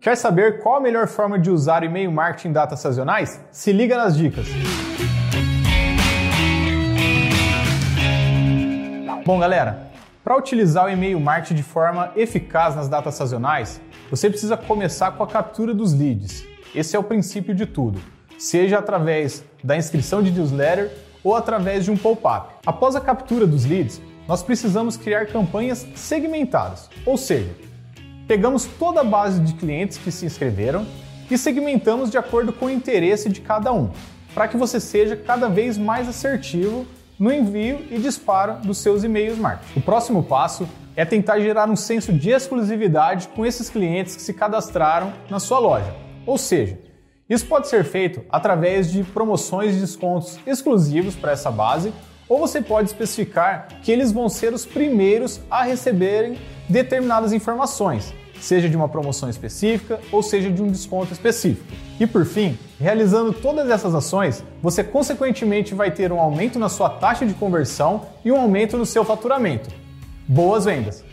Quer saber qual a melhor forma de usar o e-mail marketing em datas sazonais? Se liga nas dicas. Bom, galera, para utilizar o e-mail marketing de forma eficaz nas datas sazonais, você precisa começar com a captura dos leads. Esse é o princípio de tudo, seja através da inscrição de newsletter ou através de um pop-up. Após a captura dos leads, nós precisamos criar campanhas segmentadas, ou seja, pegamos toda a base de clientes que se inscreveram e segmentamos de acordo com o interesse de cada um, para que você seja cada vez mais assertivo no envio e disparo dos seus e-mails marketing. O próximo passo é tentar gerar um senso de exclusividade com esses clientes que se cadastraram na sua loja. Ou seja, isso pode ser feito através de promoções e descontos exclusivos para essa base, ou você pode especificar que eles vão ser os primeiros a receberem determinadas informações, seja de uma promoção específica ou seja de um desconto específico. E por fim, realizando todas essas ações, você consequentemente vai ter um aumento na sua taxa de conversão e um aumento no seu faturamento. Boas vendas!